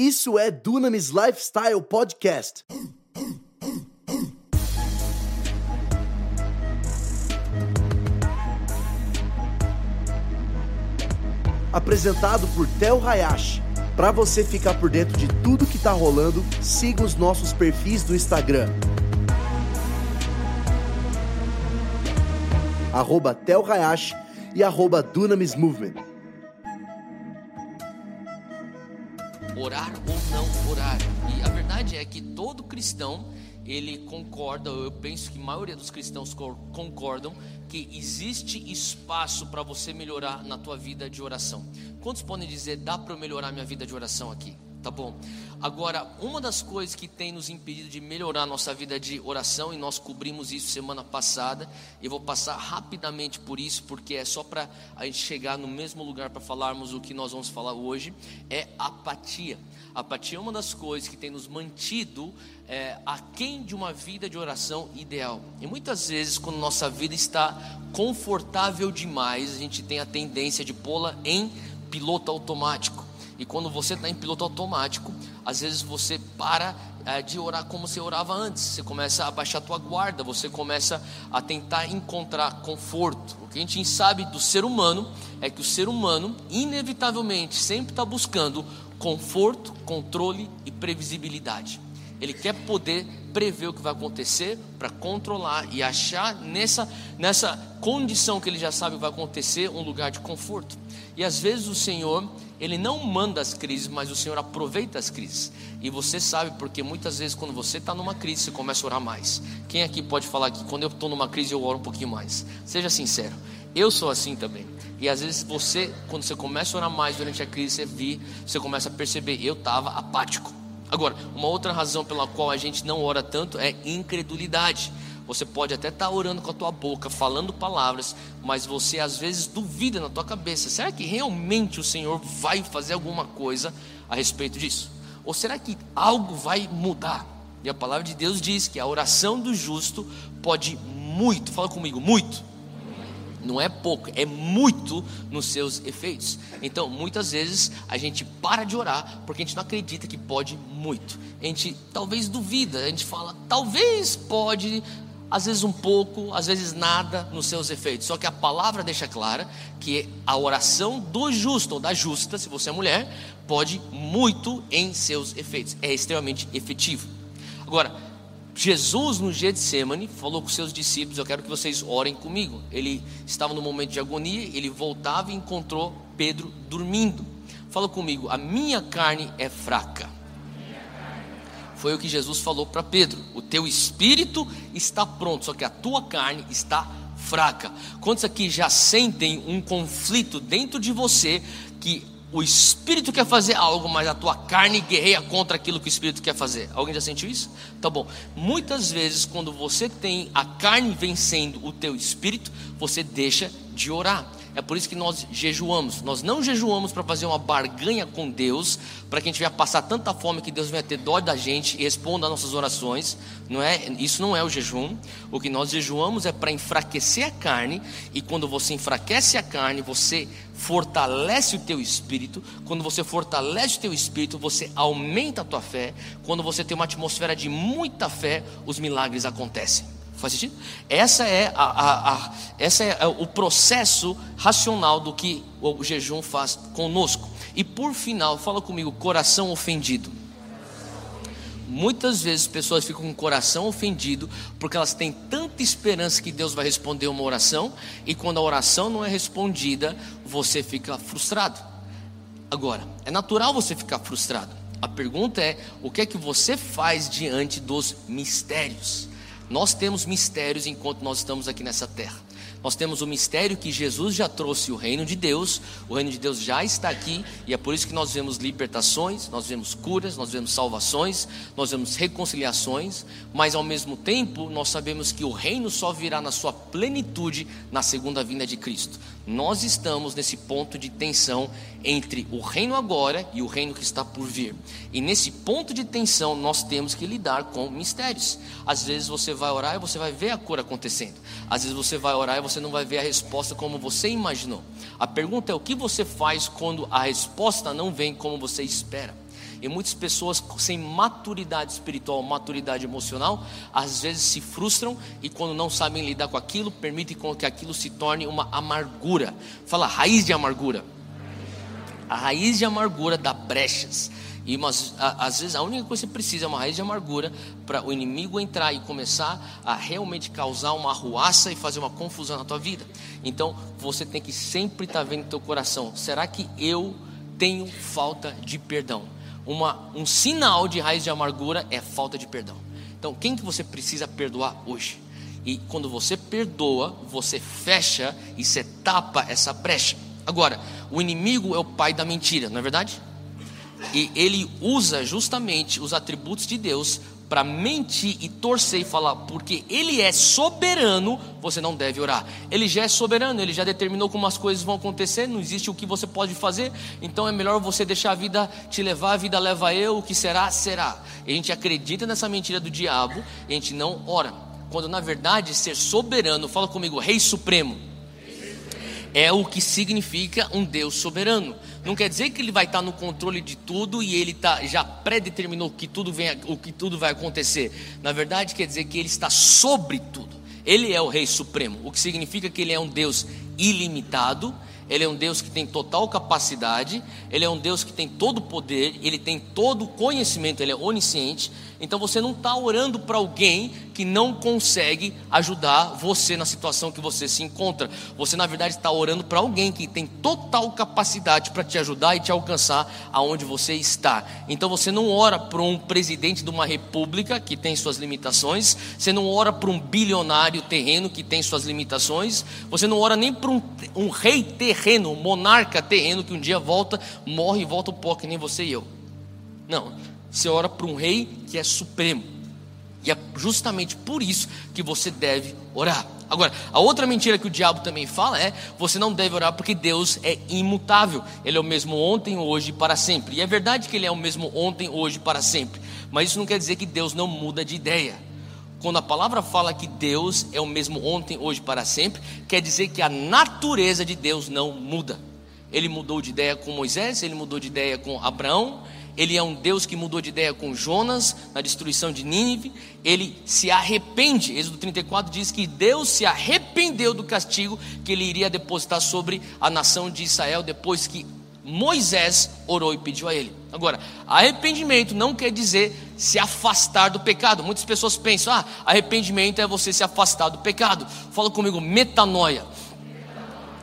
Isso é Dunamis Lifestyle Podcast. Apresentado por Tel Hayashi. Para você ficar por dentro de tudo que tá rolando, siga os nossos perfis do Instagram. Arroba Tel Hayashi e arroba Dunamis Movement. Orar ou não orar. E a verdade é que todo cristão ele concorda, eu penso que a maioria dos cristãos concordam que existe espaço para você melhorar na tua vida de oração. Quantos podem dizer dá para eu melhorar minha vida de oração aqui? Tá bom. Agora, uma das coisas que tem nos impedido de melhorar nossa vida de oração, e nós cobrimos isso semana passada, e vou passar rapidamente por isso, porque é só para a gente chegar no mesmo lugar para falarmos o que nós vamos falar hoje, é apatia. apatia é uma das coisas que tem nos mantido é, aquém de uma vida de oração ideal. E muitas vezes, quando nossa vida está confortável demais, a gente tem a tendência de pô-la em piloto automático. E quando você está em piloto automático, às vezes você para é, de orar como você orava antes. Você começa a baixar a tua guarda, você começa a tentar encontrar conforto. O que a gente sabe do ser humano é que o ser humano, inevitavelmente, sempre está buscando conforto, controle e previsibilidade. Ele quer poder prever o que vai acontecer para controlar e achar nessa, nessa condição que ele já sabe que vai acontecer um lugar de conforto. E às vezes o Senhor, Ele não manda as crises, mas o Senhor aproveita as crises. E você sabe, porque muitas vezes quando você está numa crise, você começa a orar mais. Quem aqui pode falar que quando eu estou numa crise eu oro um pouquinho mais? Seja sincero. Eu sou assim também. E às vezes você, quando você começa a orar mais durante a crise, você vi, você começa a perceber, eu estava apático. Agora, uma outra razão pela qual a gente não ora tanto é incredulidade. Você pode até estar tá orando com a tua boca, falando palavras, mas você às vezes duvida na tua cabeça: será que realmente o Senhor vai fazer alguma coisa a respeito disso? Ou será que algo vai mudar? E a palavra de Deus diz que a oração do justo pode muito, fala comigo, muito. Não é pouco, é muito nos seus efeitos. Então, muitas vezes a gente para de orar porque a gente não acredita que pode muito. A gente talvez duvida, a gente fala, talvez pode, às vezes um pouco, às vezes nada nos seus efeitos. Só que a palavra deixa clara que a oração do justo ou da justa, se você é mulher, pode muito em seus efeitos. É extremamente efetivo. Agora, Jesus no Getsemane falou com seus discípulos: Eu quero que vocês orem comigo. Ele estava no momento de agonia, ele voltava e encontrou Pedro dormindo. Fala comigo: A minha carne é fraca foi o que Jesus falou para Pedro: o teu espírito está pronto, só que a tua carne está fraca. Quantos aqui já sentem um conflito dentro de você que o espírito quer fazer algo, mas a tua carne guerreia contra aquilo que o espírito quer fazer. Alguém já sentiu isso? Tá bom. Muitas vezes, quando você tem a carne vencendo o teu espírito, você deixa de orar. É por isso que nós jejuamos. Nós não jejuamos para fazer uma barganha com Deus, para que a gente venha passar tanta fome que Deus venha ter dó da gente e responda às nossas orações. Não é? Isso não é o jejum. O que nós jejuamos é para enfraquecer a carne, e quando você enfraquece a carne, você fortalece o teu espírito. Quando você fortalece o teu espírito, você aumenta a tua fé. Quando você tem uma atmosfera de muita fé, os milagres acontecem. Faz sentido? Essa é, a, a, a, essa é o processo racional do que o jejum faz conosco. E por final, fala comigo, coração ofendido. Muitas vezes pessoas ficam com o coração ofendido porque elas têm tanta esperança que Deus vai responder uma oração e quando a oração não é respondida, você fica frustrado. Agora, é natural você ficar frustrado. A pergunta é: o que é que você faz diante dos mistérios? Nós temos mistérios enquanto nós estamos aqui nessa terra. Nós temos o mistério que Jesus já trouxe o reino de Deus, o reino de Deus já está aqui, e é por isso que nós vemos libertações, nós vemos curas, nós vemos salvações, nós vemos reconciliações, mas ao mesmo tempo nós sabemos que o reino só virá na sua plenitude na segunda vinda de Cristo. Nós estamos nesse ponto de tensão entre o reino agora e o reino que está por vir. E nesse ponto de tensão nós temos que lidar com mistérios. Às vezes você vai orar e você vai ver a cura acontecendo. Às vezes você vai orar e você não vai ver a resposta como você imaginou. A pergunta é o que você faz quando a resposta não vem como você espera. E muitas pessoas sem maturidade espiritual, maturidade emocional, às vezes se frustram e quando não sabem lidar com aquilo, permitem que aquilo se torne uma amargura. Fala raiz de amargura. A raiz de amargura dá brechas. E a, às vezes a única coisa que você precisa é uma raiz de amargura para o inimigo entrar e começar a realmente causar uma arruaça e fazer uma confusão na tua vida. Então você tem que sempre estar tá vendo teu coração: será que eu tenho falta de perdão? Uma, um sinal de raiz de amargura é falta de perdão. Então quem que você precisa perdoar hoje? E quando você perdoa, você fecha e você tapa essa brecha. Agora, o inimigo é o pai da mentira, não é verdade? E ele usa justamente os atributos de Deus para mentir e torcer e falar, porque ele é soberano, você não deve orar. Ele já é soberano, ele já determinou como as coisas vão acontecer, não existe o que você pode fazer, então é melhor você deixar a vida te levar, a vida leva eu, o que será, será. E a gente acredita nessa mentira do diabo e a gente não ora. Quando na verdade ser soberano, fala comigo, Rei Supremo, é o que significa um Deus soberano. Não quer dizer que ele vai estar no controle de tudo e ele tá, já predeterminou que tudo vem, o que tudo vai acontecer. Na verdade, quer dizer que ele está sobre tudo. Ele é o Rei Supremo, o que significa que ele é um Deus ilimitado, ele é um Deus que tem total capacidade, ele é um Deus que tem todo o poder, ele tem todo o conhecimento, ele é onisciente. Então você não está orando para alguém que não consegue ajudar você na situação que você se encontra. Você, na verdade, está orando para alguém que tem total capacidade para te ajudar e te alcançar aonde você está. Então você não ora para um presidente de uma república que tem suas limitações, você não ora para um bilionário terreno que tem suas limitações, você não ora nem para um, um rei terreno, um monarca terreno que um dia volta, morre e volta o pó, que nem você e eu. Não, você ora para um rei que é supremo. E é justamente por isso que você deve orar. Agora, a outra mentira que o diabo também fala é: você não deve orar porque Deus é imutável. Ele é o mesmo ontem, hoje e para sempre. E é verdade que ele é o mesmo ontem, hoje e para sempre. Mas isso não quer dizer que Deus não muda de ideia. Quando a palavra fala que Deus é o mesmo ontem, hoje e para sempre, quer dizer que a natureza de Deus não muda. Ele mudou de ideia com Moisés, ele mudou de ideia com Abraão, ele é um Deus que mudou de ideia com Jonas na destruição de Nínive. Ele se arrepende. Êxodo 34 diz que Deus se arrependeu do castigo que ele iria depositar sobre a nação de Israel depois que Moisés orou e pediu a ele. Agora, arrependimento não quer dizer se afastar do pecado. Muitas pessoas pensam: ah, arrependimento é você se afastar do pecado. Fala comigo, metanoia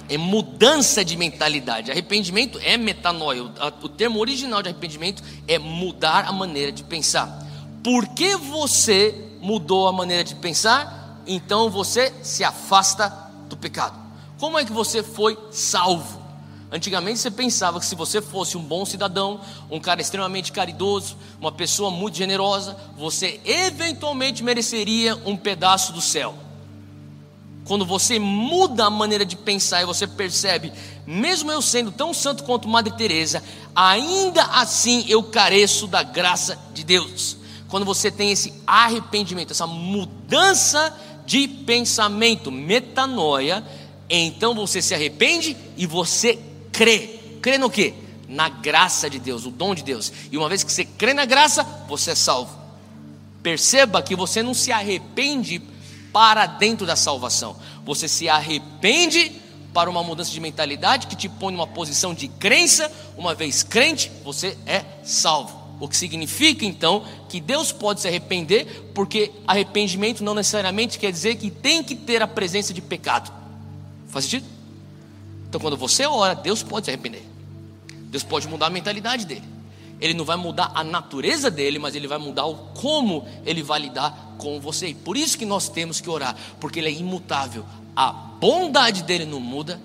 é mudança de mentalidade. Arrependimento é metanoia. O termo original de arrependimento é mudar a maneira de pensar. Porque você mudou a maneira de pensar, então você se afasta do pecado. Como é que você foi salvo? Antigamente você pensava que se você fosse um bom cidadão, um cara extremamente caridoso, uma pessoa muito generosa, você eventualmente mereceria um pedaço do céu. Quando você muda a maneira de pensar e você percebe, mesmo eu sendo tão santo quanto Madre Teresa, ainda assim eu careço da graça de Deus. Quando você tem esse arrependimento, essa mudança de pensamento, metanoia, então você se arrepende e você crê. Crê no quê? Na graça de Deus, o dom de Deus. E uma vez que você crê na graça, você é salvo. Perceba que você não se arrepende para dentro da salvação. Você se arrepende para uma mudança de mentalidade que te põe numa posição de crença. Uma vez crente, você é salvo. O que significa então que Deus pode se arrepender, porque arrependimento não necessariamente quer dizer que tem que ter a presença de pecado. Faz sentido? Então, quando você ora, Deus pode se arrepender. Deus pode mudar a mentalidade dele. Ele não vai mudar a natureza dele, mas ele vai mudar o como ele vai lidar com você. E por isso que nós temos que orar, porque ele é imutável. A bondade dele não muda,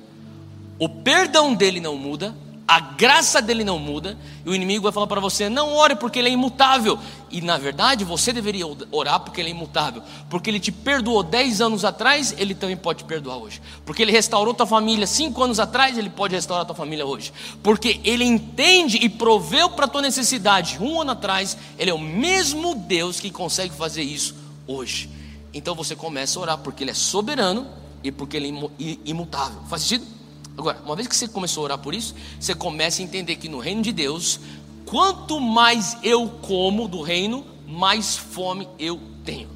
o perdão dele não muda, a graça dele não muda, e o inimigo vai falar para você: não ore porque ele é imutável. E na verdade você deveria orar porque ele é imutável, porque ele te perdoou 10 anos atrás, ele também pode te perdoar hoje. Porque ele restaurou tua família 5 anos atrás, ele pode restaurar tua família hoje. Porque ele entende e proveu para tua necessidade um ano atrás, ele é o mesmo Deus que consegue fazer isso hoje. Então você começa a orar porque ele é soberano e porque ele é imutável. Faz sentido? Agora, uma vez que você começou a orar por isso, você começa a entender que no reino de Deus, quanto mais eu como do reino, mais fome eu tenho.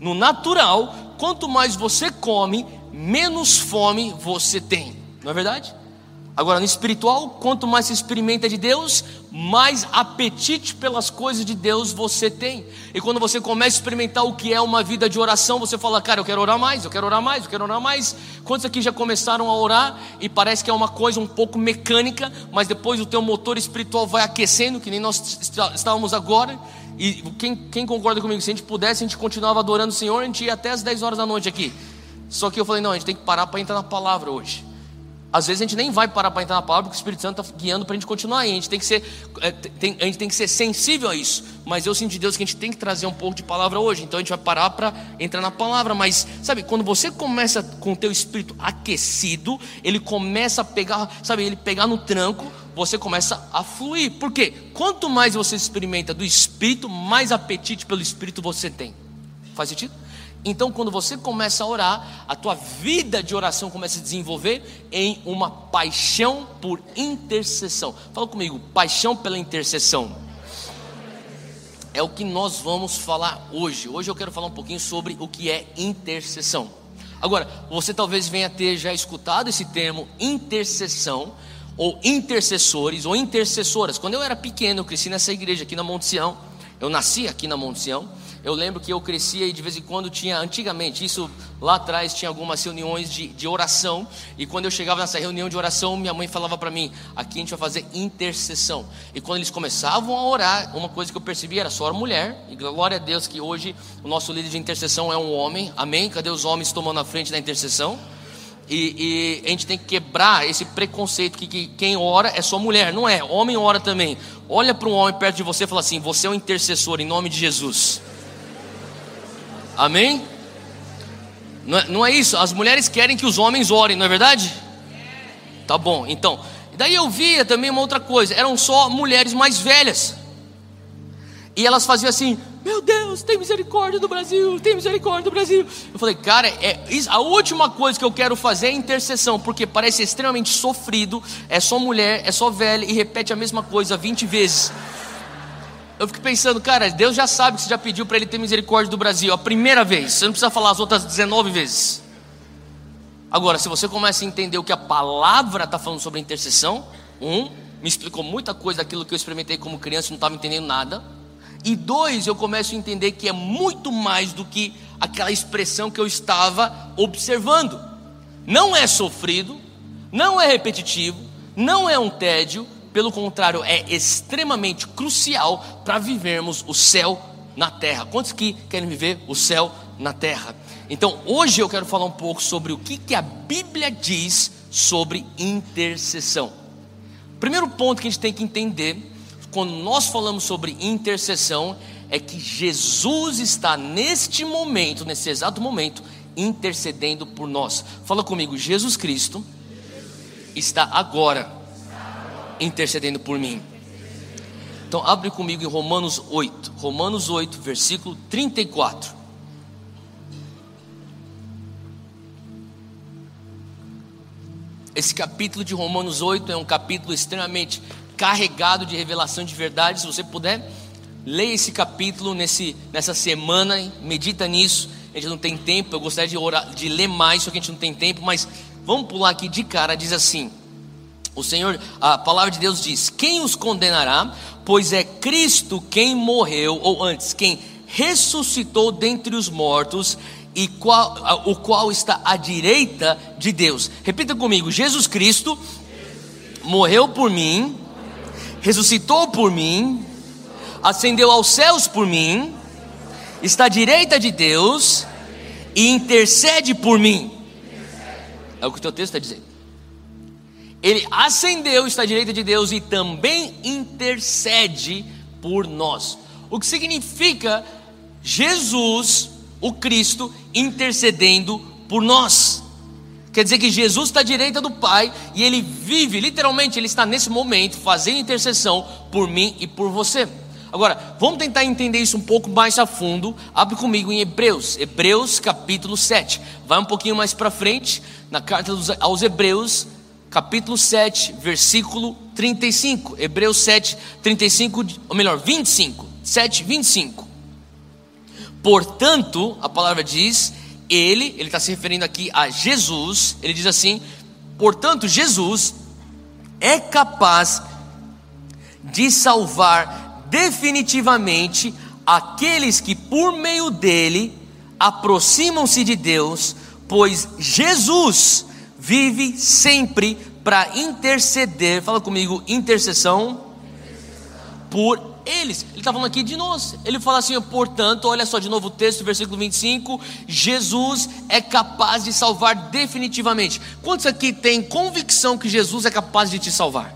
No natural, quanto mais você come, menos fome você tem. Não é verdade? Agora, no espiritual, quanto mais se experimenta de Deus, mais apetite pelas coisas de Deus você tem. E quando você começa a experimentar o que é uma vida de oração, você fala, cara, eu quero orar mais, eu quero orar mais, eu quero orar mais. Quantos aqui já começaram a orar e parece que é uma coisa um pouco mecânica, mas depois o teu motor espiritual vai aquecendo, que nem nós estávamos agora. E quem, quem concorda comigo? Se a gente pudesse, a gente continuava adorando o Senhor, a gente ia até as 10 horas da noite aqui. Só que eu falei, não, a gente tem que parar para entrar na palavra hoje. Às vezes a gente nem vai parar para entrar na palavra, porque o Espírito Santo está guiando para a gente continuar aí. A gente tem que ser, é, tem, a gente tem que ser sensível a isso. Mas eu sinto de Deus que a gente tem que trazer um pouco de palavra hoje. Então a gente vai parar para entrar na palavra. Mas sabe, quando você começa com o teu espírito aquecido, ele começa a pegar, sabe, ele pegar no tranco, você começa a fluir. Por quê? Quanto mais você experimenta do espírito, mais apetite pelo espírito você tem. Faz sentido? Então, quando você começa a orar, a tua vida de oração começa a se desenvolver em uma paixão por intercessão. Fala comigo, paixão pela intercessão. É o que nós vamos falar hoje. Hoje eu quero falar um pouquinho sobre o que é intercessão. Agora, você talvez venha ter já escutado esse termo intercessão, ou intercessores, ou intercessoras. Quando eu era pequeno, eu cresci nessa igreja aqui na Monte Sião. Eu nasci aqui na Monte Sião. Eu lembro que eu crescia e de vez em quando tinha, antigamente, isso lá atrás tinha algumas reuniões de, de oração. E quando eu chegava nessa reunião de oração, minha mãe falava para mim: aqui a gente vai fazer intercessão. E quando eles começavam a orar, uma coisa que eu percebi era só a mulher. E glória a Deus que hoje o nosso líder de intercessão é um homem. Amém? Cadê os homens tomando a frente da intercessão? E, e, a gente tem que quebrar esse preconceito que, que, quem ora é só mulher, não é? Homem ora também. Olha para um homem perto de você e fala assim: Você é um intercessor em nome de Jesus. Amém? Não é, não é, isso? As mulheres querem que os homens orem, não é verdade? Tá bom, então. Daí eu via também uma outra coisa: eram só mulheres mais velhas. E elas faziam assim: Meu Deus, tem misericórdia do Brasil, tem misericórdia do Brasil. Eu falei, cara, é, a última coisa que eu quero fazer é intercessão, porque parece extremamente sofrido. É só mulher, é só velha e repete a mesma coisa 20 vezes. Eu fico pensando, cara, Deus já sabe que você já pediu para Ele ter misericórdia do Brasil a primeira vez, você não precisa falar as outras 19 vezes. Agora, se você começa a entender o que a palavra está falando sobre intercessão, um, me explicou muita coisa daquilo que eu experimentei como criança e não estava entendendo nada. E dois, eu começo a entender que é muito mais do que aquela expressão que eu estava observando. Não é sofrido, não é repetitivo, não é um tédio, pelo contrário, é extremamente crucial para vivermos o céu na terra. Quantos que querem viver o céu na terra? Então, hoje eu quero falar um pouco sobre o que, que a Bíblia diz sobre intercessão. Primeiro ponto que a gente tem que entender, quando nós falamos sobre intercessão, é que Jesus está neste momento, nesse exato momento, intercedendo por nós. Fala comigo, Jesus Cristo está agora intercedendo por mim. Então, abre comigo em Romanos 8, Romanos 8, versículo 34. Esse capítulo de Romanos 8 é um capítulo extremamente carregado de revelação de verdade. Se você puder, leia esse capítulo nesse, nessa semana, medita nisso. A gente não tem tempo, eu gostaria de, orar, de ler mais, só que a gente não tem tempo, mas vamos pular aqui de cara. Diz assim: o Senhor, a palavra de Deus diz: Quem os condenará? Pois é Cristo quem morreu, ou antes, quem ressuscitou dentre os mortos e qual, o qual está à direita de Deus. Repita comigo: Jesus Cristo morreu por mim, ressuscitou por mim, ascendeu aos céus por mim, está à direita de Deus e intercede por mim. É o que o teu texto está dizendo. Ele ascendeu, está à direita de Deus e também intercede por nós. O que significa Jesus, o Cristo, intercedendo por nós. Quer dizer que Jesus está à direita do Pai e ele vive, literalmente, ele está nesse momento fazendo intercessão por mim e por você. Agora, vamos tentar entender isso um pouco mais a fundo. Abre comigo em Hebreus, Hebreus capítulo 7. Vai um pouquinho mais para frente, na carta aos Hebreus, capítulo 7, versículo 35. Hebreus 7, 35, ou melhor, 25. 7, 25. Portanto, a palavra diz, ele, ele está se referindo aqui a Jesus, ele diz assim: portanto, Jesus é capaz de salvar definitivamente aqueles que por meio dele aproximam-se de Deus, pois Jesus vive sempre para interceder. Fala comigo, intercessão por eles. Ele está falando aqui de nós. Ele fala assim, portanto, olha só de novo o texto, versículo 25: Jesus é capaz de salvar definitivamente. Quantos aqui têm convicção que Jesus é capaz de te salvar?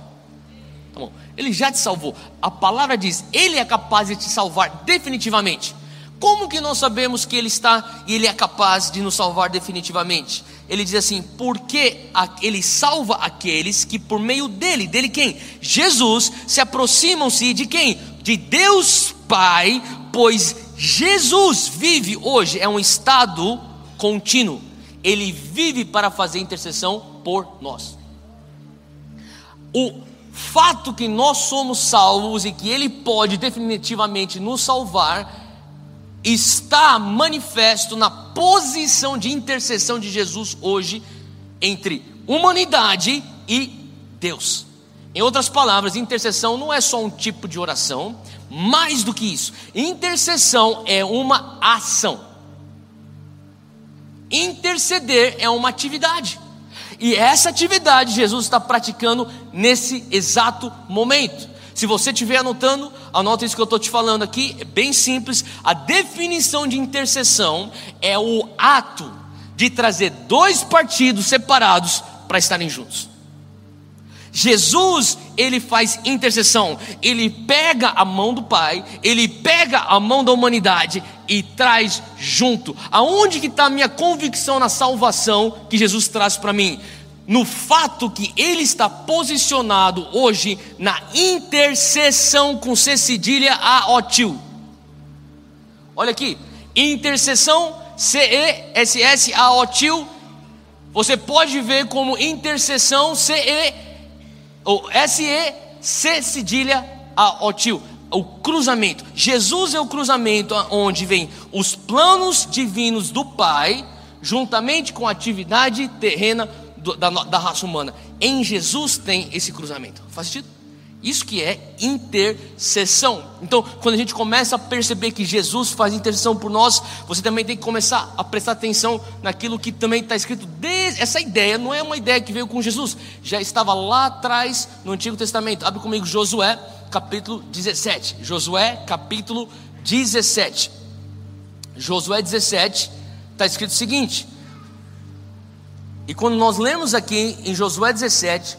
Tá bom. Ele já te salvou. A palavra diz: Ele é capaz de te salvar definitivamente. Como que nós sabemos que Ele está e Ele é capaz de nos salvar definitivamente? Ele diz assim: porque Ele salva aqueles que por meio dele, dele quem? Jesus, se aproximam-se de quem? De Deus Pai, pois Jesus vive hoje, é um estado contínuo. Ele vive para fazer intercessão por nós. O fato que nós somos salvos e que Ele pode definitivamente nos salvar está manifesto na posição de intercessão de Jesus hoje entre humanidade e Deus. Em outras palavras, intercessão não é só um tipo de oração, mais do que isso, intercessão é uma ação. Interceder é uma atividade. E essa atividade Jesus está praticando nesse exato momento. Se você estiver anotando, anota isso que eu estou te falando aqui, é bem simples. A definição de intercessão é o ato de trazer dois partidos separados para estarem juntos. Jesus, ele faz intercessão, ele pega a mão do Pai, ele pega a mão da humanidade e traz junto. Aonde que está a minha convicção na salvação que Jesus traz para mim? No fato que ele está posicionado hoje na intercessão com C cedilha a otil. Olha aqui, intercessão C E S S A otil. Você pode ver como intercessão C E ou S E C cedilha a otil. O cruzamento. Jesus é o cruzamento onde vem os planos divinos do Pai juntamente com a atividade terrena da, da raça humana. Em Jesus tem esse cruzamento. Faz sentido? Isso que é intercessão. Então, quando a gente começa a perceber que Jesus faz intercessão por nós, você também tem que começar a prestar atenção naquilo que também está escrito. Desde, essa ideia não é uma ideia que veio com Jesus, já estava lá atrás no Antigo Testamento. Abre comigo Josué, capítulo 17. Josué, capítulo 17. Josué 17, está escrito o seguinte: e quando nós lemos aqui em Josué 17,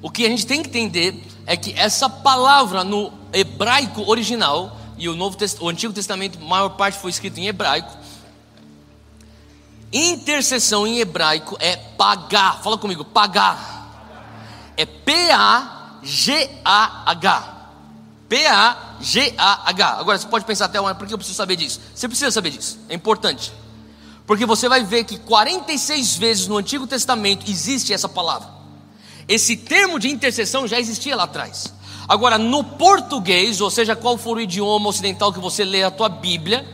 o que a gente tem que entender é que essa palavra no hebraico original, e o, Novo, o Antigo Testamento, maior parte foi escrito em hebraico, intercessão em hebraico é pagar, fala comigo, pagar, é P-A-G-A-H. P-A-G-A-H. Agora você pode pensar até, por que eu preciso saber disso? Você precisa saber disso, é importante. Porque você vai ver que 46 vezes no Antigo Testamento existe essa palavra. Esse termo de intercessão já existia lá atrás. Agora, no português, ou seja, qual for o idioma ocidental que você lê a tua Bíblia,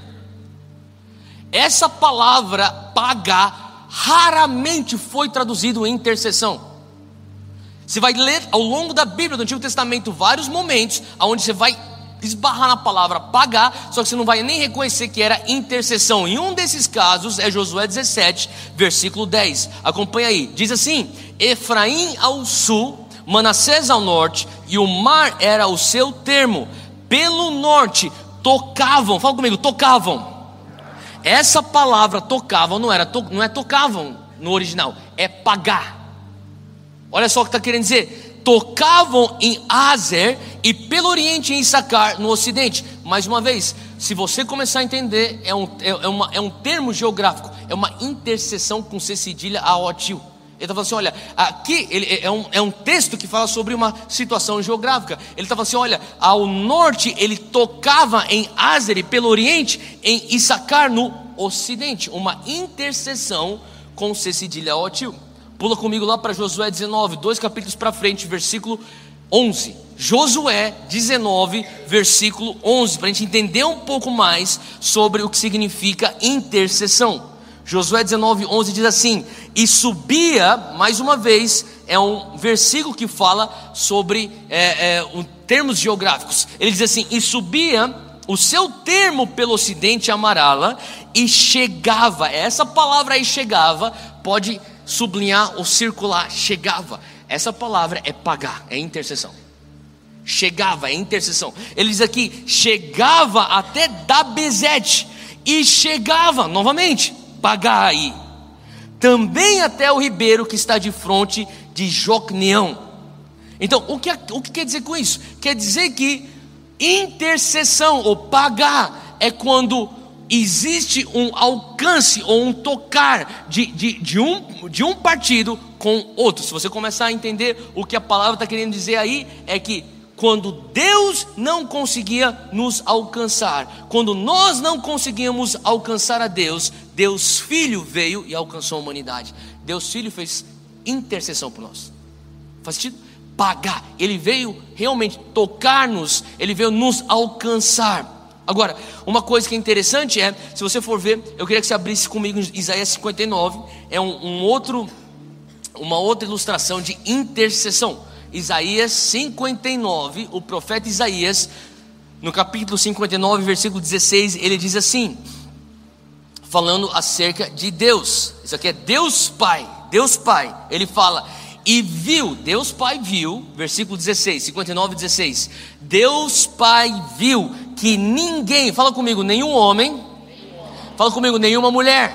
essa palavra pagar raramente foi traduzido em intercessão. Você vai ler ao longo da Bíblia do Antigo Testamento vários momentos onde você vai esbarrar na palavra pagar, só que você não vai nem reconhecer que era intercessão. Em um desses casos é Josué 17, versículo 10. Acompanha aí. Diz assim: Efraim ao sul, Manassés ao norte, e o mar era o seu termo. Pelo norte tocavam, fala comigo, tocavam. Essa palavra tocavam não era não é tocavam no original, é pagar. Olha só o que está querendo dizer tocavam em Azer e pelo oriente em Issacar, no ocidente. Mais uma vez, se você começar a entender, é um, é, é uma, é um termo geográfico, é uma interseção com C cedilha a Otil. Ele está falando assim: olha, aqui ele, é, é, um, é um texto que fala sobre uma situação geográfica. Ele está falando assim: olha, ao norte ele tocava em Azer pelo oriente em Issacar, no ocidente. Uma interseção com C cedilha O tio. Pula comigo lá para Josué 19, dois capítulos para frente, versículo 11. Josué 19, versículo 11, para a gente entender um pouco mais sobre o que significa intercessão. Josué 19, 11 diz assim: E subia, mais uma vez, é um versículo que fala sobre é, é, um, termos geográficos. Ele diz assim: E subia o seu termo pelo ocidente Amarala e chegava. Essa palavra aí chegava pode sublinhar ou circular, chegava. Essa palavra é pagar, é intercessão. Chegava, é intercessão. Ele diz aqui, chegava até Dabezete e chegava, novamente, pagar aí. Também até o ribeiro que está de frente de Jocneão. Então, o que, o que quer dizer com isso? Quer dizer que intercessão ou pagar é quando existe um alcance ou um tocar de, de, de, um, de um partido com outro. Se você começar a entender o que a palavra está querendo dizer aí, é que quando Deus não conseguia nos alcançar, quando nós não conseguíamos alcançar a Deus, Deus Filho veio e alcançou a humanidade. Deus Filho fez intercessão por nós. Faz sentido? Pagar. Ele veio realmente tocar-nos, ele veio nos alcançar. Agora, uma coisa que é interessante é, se você for ver, eu queria que você abrisse comigo Isaías 59, é um, um outro, uma outra ilustração de intercessão. Isaías 59, o profeta Isaías, no capítulo 59, versículo 16, ele diz assim, falando acerca de Deus. Isso aqui é Deus Pai, Deus Pai. Ele fala: "E viu, Deus Pai viu", versículo 16, 59, 16. Deus Pai viu que ninguém, fala comigo, nenhum homem, fala comigo, nenhuma mulher.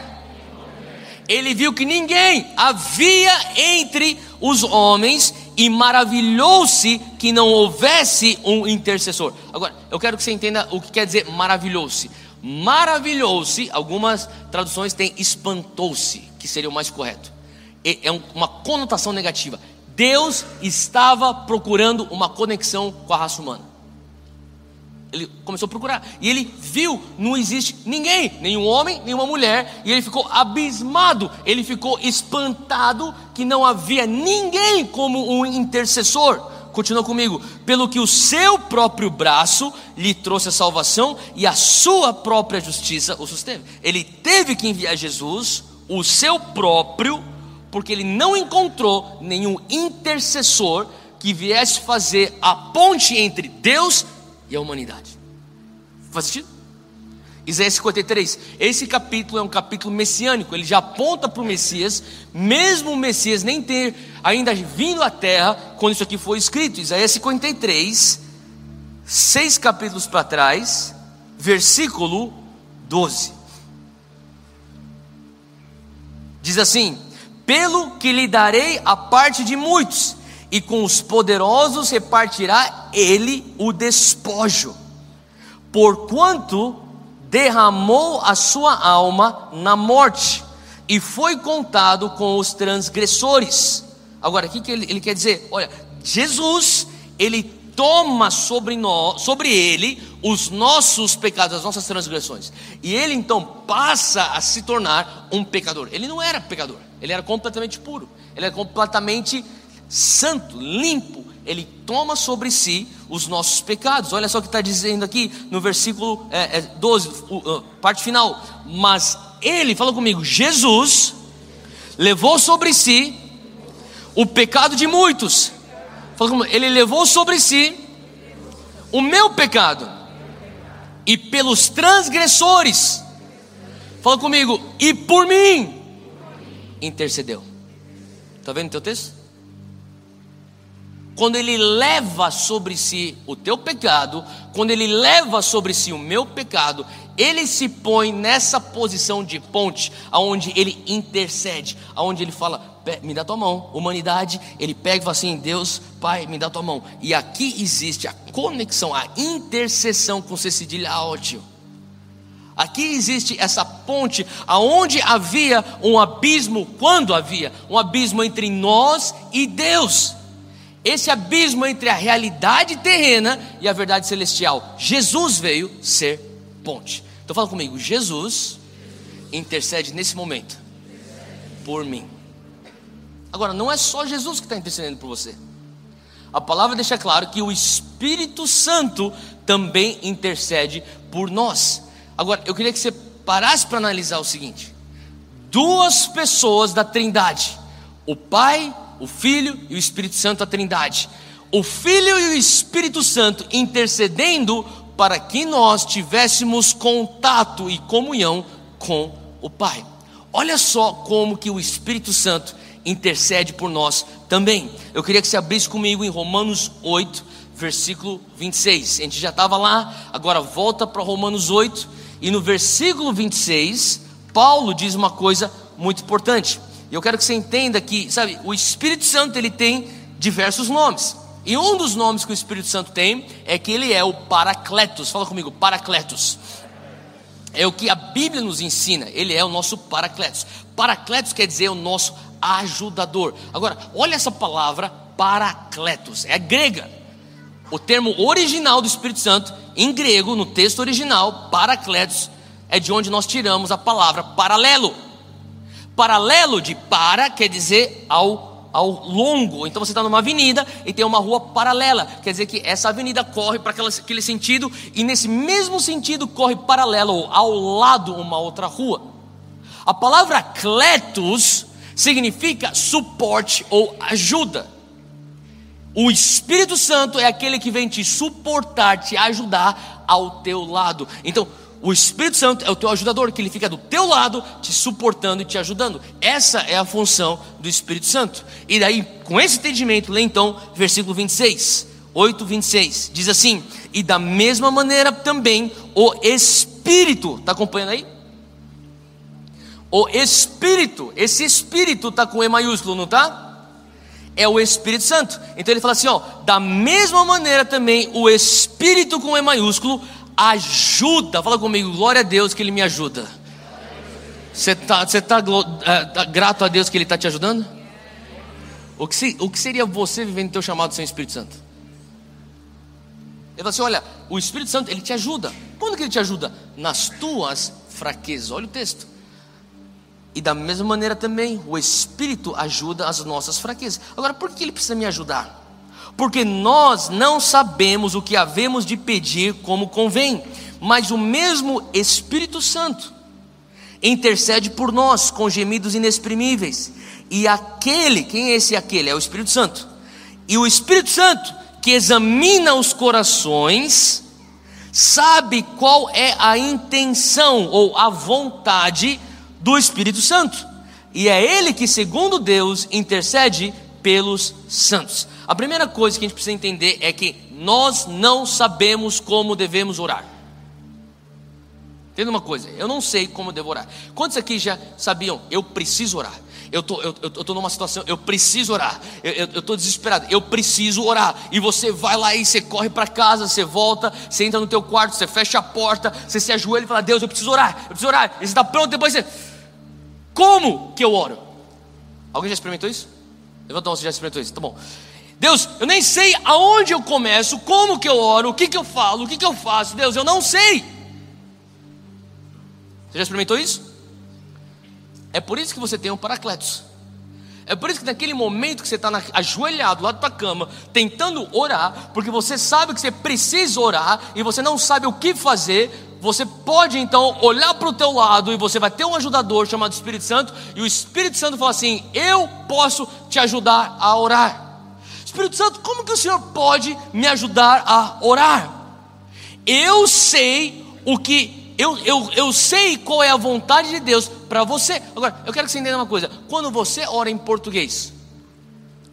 Ele viu que ninguém havia entre os homens e maravilhou-se que não houvesse um intercessor. Agora, eu quero que você entenda o que quer dizer maravilhou-se. Maravilhou-se, algumas traduções têm espantou-se, que seria o mais correto. É uma conotação negativa. Deus estava procurando uma conexão com a raça humana. Ele começou a procurar. E ele viu, não existe ninguém, nenhum homem, nenhuma mulher. E ele ficou abismado, ele ficou espantado que não havia ninguém como um intercessor. Continua comigo. Pelo que o seu próprio braço lhe trouxe a salvação e a sua própria justiça o susteve. Ele teve que enviar Jesus, o seu próprio, porque ele não encontrou nenhum intercessor que viesse fazer a ponte entre Deus e a humanidade. Faz sentido? Isaías 53. Esse capítulo é um capítulo messiânico, ele já aponta para o Messias, mesmo o Messias nem ter ainda vindo à terra quando isso aqui foi escrito. Isaías 53, seis capítulos para trás, versículo 12. Diz assim: Pelo que lhe darei a parte de muitos, e com os poderosos repartirá ele o despojo, porquanto derramou a sua alma na morte e foi contado com os transgressores. Agora, o que, que ele, ele, quer dizer? Olha, Jesus, ele toma sobre nós, sobre ele, os nossos pecados, as nossas transgressões. E ele então passa a se tornar um pecador. Ele não era pecador, ele era completamente puro, ele era completamente santo, limpo, ele toma sobre si os nossos pecados. Olha só o que está dizendo aqui no versículo é, é, 12, uh, parte final. Mas ele, fala comigo, Jesus levou sobre si o pecado de muitos. Fala comigo, ele levou sobre si o meu pecado e pelos transgressores. Fala comigo, e por mim intercedeu. Está vendo o teu texto? Quando ele leva sobre si o teu pecado, quando ele leva sobre si o meu pecado, ele se põe nessa posição de ponte, aonde ele intercede, aonde ele fala: me dá tua mão, humanidade, ele pega e fala assim: Deus, Pai, me dá tua mão. E aqui existe a conexão, a intercessão com C áudio. Aqui existe essa ponte, aonde havia um abismo, quando havia um abismo entre nós e Deus esse abismo entre a realidade terrena e a verdade celestial. Jesus veio ser ponte. Então fala comigo, Jesus intercede nesse momento por mim. Agora, não é só Jesus que está intercedendo por você. A palavra deixa claro que o Espírito Santo também intercede por nós. Agora, eu queria que você parasse para analisar o seguinte: duas pessoas da Trindade, o Pai, o Filho e o Espírito Santo, a Trindade. O Filho e o Espírito Santo intercedendo para que nós tivéssemos contato e comunhão com o Pai. Olha só como que o Espírito Santo intercede por nós também. Eu queria que você abrisse comigo em Romanos 8, versículo 26. A gente já estava lá, agora volta para Romanos 8, e no versículo 26, Paulo diz uma coisa muito importante. E eu quero que você entenda que, sabe, o Espírito Santo ele tem diversos nomes. E um dos nomes que o Espírito Santo tem é que ele é o Paracletos. Fala comigo, Paracletos. É o que a Bíblia nos ensina. Ele é o nosso Paracletos. Paracletos quer dizer o nosso ajudador. Agora, olha essa palavra Paracletos. É grega. O termo original do Espírito Santo, em grego, no texto original, Paracletos, é de onde nós tiramos a palavra paralelo. Paralelo de para quer dizer ao ao longo. Então você está numa avenida e tem uma rua paralela. Quer dizer que essa avenida corre para aquele sentido e nesse mesmo sentido corre paralelo ao lado uma outra rua. A palavra cletus significa suporte ou ajuda. O Espírito Santo é aquele que vem te suportar, te ajudar ao teu lado. Então, o Espírito Santo é o teu ajudador, que ele fica do teu lado, te suportando e te ajudando. Essa é a função do Espírito Santo. E daí, com esse entendimento, lê então versículo 26, 8, 26. Diz assim: E da mesma maneira também o Espírito, está acompanhando aí? O Espírito, esse Espírito está com E maiúsculo, não está? É o Espírito Santo. Então ele fala assim: ó, da mesma maneira também o Espírito com E maiúsculo ajuda. Fala comigo, glória a Deus que Ele me ajuda. Você está você tá, é, tá, grato a Deus que Ele está te ajudando? O que, se, o que seria você vivendo o teu chamado sem o Espírito Santo? Ele fala assim: olha, o Espírito Santo ele te ajuda. Quando que ele te ajuda? Nas tuas fraquezas. Olha o texto. E da mesma maneira também, o Espírito ajuda as nossas fraquezas. Agora, por que ele precisa me ajudar? Porque nós não sabemos o que havemos de pedir como convém, mas o mesmo Espírito Santo intercede por nós com gemidos inexprimíveis. E aquele, quem é esse aquele? É o Espírito Santo. E o Espírito Santo, que examina os corações, sabe qual é a intenção ou a vontade do Espírito Santo. E é ele que, segundo Deus, intercede pelos santos. A primeira coisa que a gente precisa entender é que nós não sabemos como devemos orar. Entenda uma coisa, eu não sei como devo orar. Quantos aqui já sabiam? Eu preciso orar. Eu tô, eu, eu tô numa situação, eu preciso orar. Eu estou desesperado, eu preciso orar. E você vai lá e você corre para casa, você volta, você entra no teu quarto, você fecha a porta, você se ajoelha e fala: Deus, eu preciso orar, eu preciso orar. E você está pronto, depois você. Como que eu oro? Alguém já experimentou isso? Levanta a mão, você já experimentou isso, tá bom. Deus, eu nem sei aonde eu começo, como que eu oro, o que que eu falo, o que que eu faço. Deus, eu não sei. Você já experimentou isso? É por isso que você tem um paracletos. É por isso que naquele momento que você está ajoelhado lá da tua cama, tentando orar, porque você sabe que você precisa orar e você não sabe o que fazer, você pode então olhar para o teu lado e você vai ter um ajudador chamado Espírito Santo, e o Espírito Santo fala assim: Eu posso te ajudar a orar. Espírito Santo, como que o Senhor pode me ajudar a orar? Eu sei o que, eu, eu, eu sei qual é a vontade de Deus para você. Agora, eu quero que você entenda uma coisa: quando você ora em português,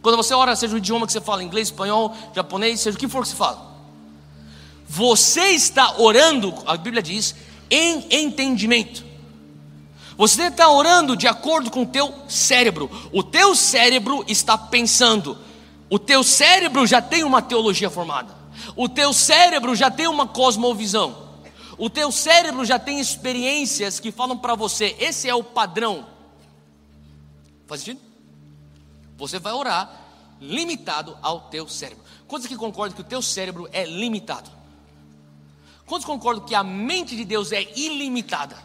quando você ora, seja o idioma que você fala, inglês, espanhol, japonês, seja o que for que você fala você está orando, a Bíblia diz, em entendimento. Você está orando de acordo com o teu cérebro. O teu cérebro está pensando. O teu cérebro já tem uma teologia formada. O teu cérebro já tem uma cosmovisão. O teu cérebro já tem experiências que falam para você, esse é o padrão. Faz sentido? Você vai orar limitado ao teu cérebro. Quantos que concordam que o teu cérebro é limitado? Quantos concordam que a mente de Deus é ilimitada?